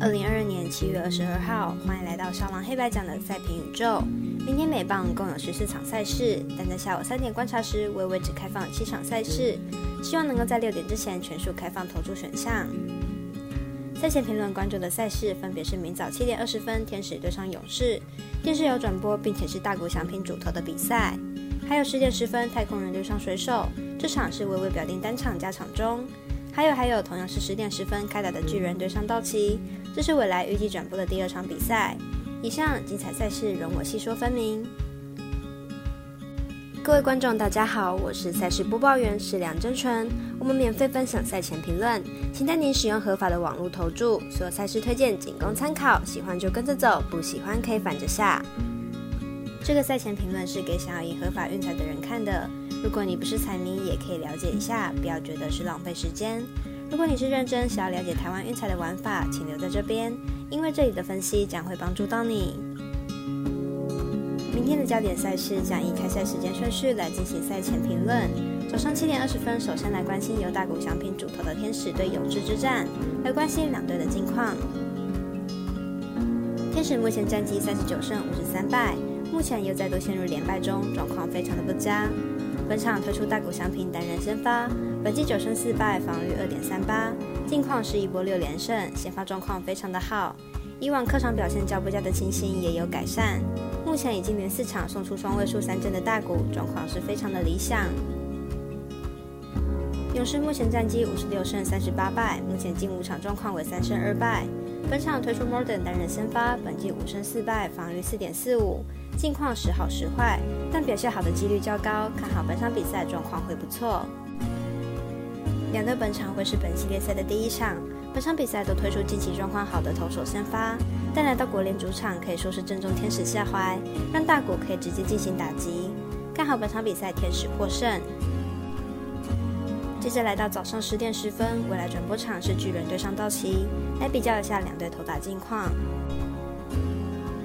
二零二二年七月二十二号，欢迎来到少狼黑白奖的赛评宇宙。明天美棒共有十四场赛事，但在下午三点观察时，微微只开放七场赛事，希望能够在六点之前全数开放投注选项。赛前评论关注的赛事分别是明早七点二十分天使对上勇士，电视有转播，并且是大谷翔平主投的比赛。还有十点十分太空人对上水手，这场是微微表定单场加场中。还有还有，同样是十点十分开打的巨人对上道奇，这是未来预计转播的第二场比赛。以上精彩赛事容我细说分明。各位观众，大家好，我是赛事播报员是梁真纯。我们免费分享赛前评论，请带您使用合法的网络投注。所有赛事推荐仅供参考，喜欢就跟着走，不喜欢可以反着下。这个赛前评论是给想要赢合法运彩的人看的。如果你不是彩迷，也可以了解一下，不要觉得是浪费时间。如果你是认真想要了解台湾运彩的玩法，请留在这边，因为这里的分析将会帮助到你。明天的焦点赛事将以开赛时间顺序来进行赛前评论。早上七点二十分，首先来关心由大谷翔平主投的天使对勇士之战，来关心两队的近况。天使目前战绩三十九胜五十三败，目前又再度陷入连败中，状况非常的不佳。本场推出大谷翔平单人先发，本季九胜四败，防御二点三八，近况是一波六连胜，先发状况非常的好。以往客场表现较不佳的情形也有改善，目前已经连四场送出双位数三振的大谷，状况是非常的理想。勇士目前战绩五十六胜三十八败，目前近五场状况为三胜二败。本场推出 Modern 担任先发，本季五胜四败，防御四点四五，近况时好时坏，但表现好的几率较高，看好本场比赛状况会不错。两队本场会是本系列赛的第一场，本场比赛都推出近期状况好的投手先发，但来到国联主场可以说是正中天使下怀，让大谷可以直接进行打击，看好本场比赛天使获胜。接着来到早上十点十分，未来转播场是巨人对上道奇，来比较一下两队投打近况。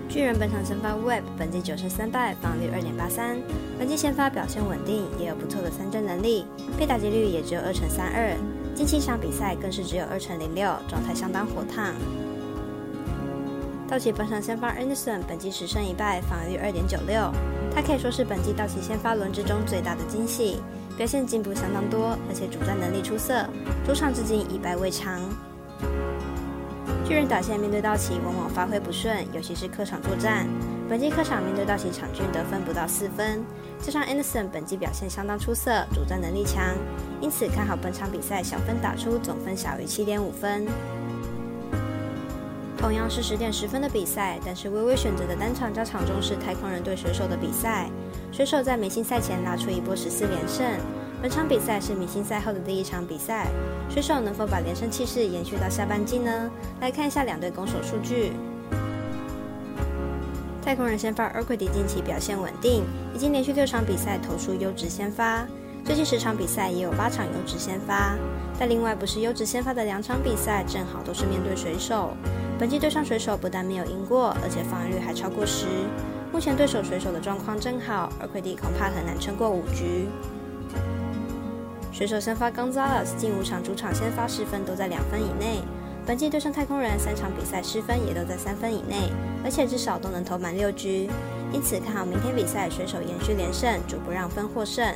巨人本场先发 Web，本季九胜三败，防率二点八三，本季先发表现稳定，也有不错的三振能力，被打击率也只有二成三二，近七场比赛更是只有二成零六，状态相当火烫。道奇本场先发 Anderson，本季十胜一败，防御率二点九六，他可以说是本季道奇先发轮之中最大的惊喜。表现进步相当多，而且主战能力出色，主场至今一败未尝。巨人打线面对道奇，往往发挥不顺，尤其是客场作战。本季客场面对道奇，场均得分不到四分。加上 Anderson 本季表现相当出色，主战能力强，因此看好本场比赛小分打出，总分小于七点五分。同样是十点十分的比赛，但是微微选择的单场加场中是太空人对水手的比赛。水手在明星赛前拿出一波十四连胜，本场比赛是明星赛后的第一场比赛，水手能否把连胜气势延续到下半季呢？来看一下两队攻守数据。太空人先发 a r q u i d 近期表现稳定，已经连续六场比赛投出优质先发，最近十场比赛也有八场优质先发。但另外不是优质先发的两场比赛，正好都是面对水手。本季对上水手不但没有赢过，而且防御率还超过十。目前对手水手的状况正好，而奎迪恐怕很难撑过五局。水手先发 Gonzalez 近五场主场先发失分都在两分以内，本季对上太空人三场比赛失分也都在三分以内，而且至少都能投满六局。因此看好明天比赛水手延续连胜，主不让分获胜。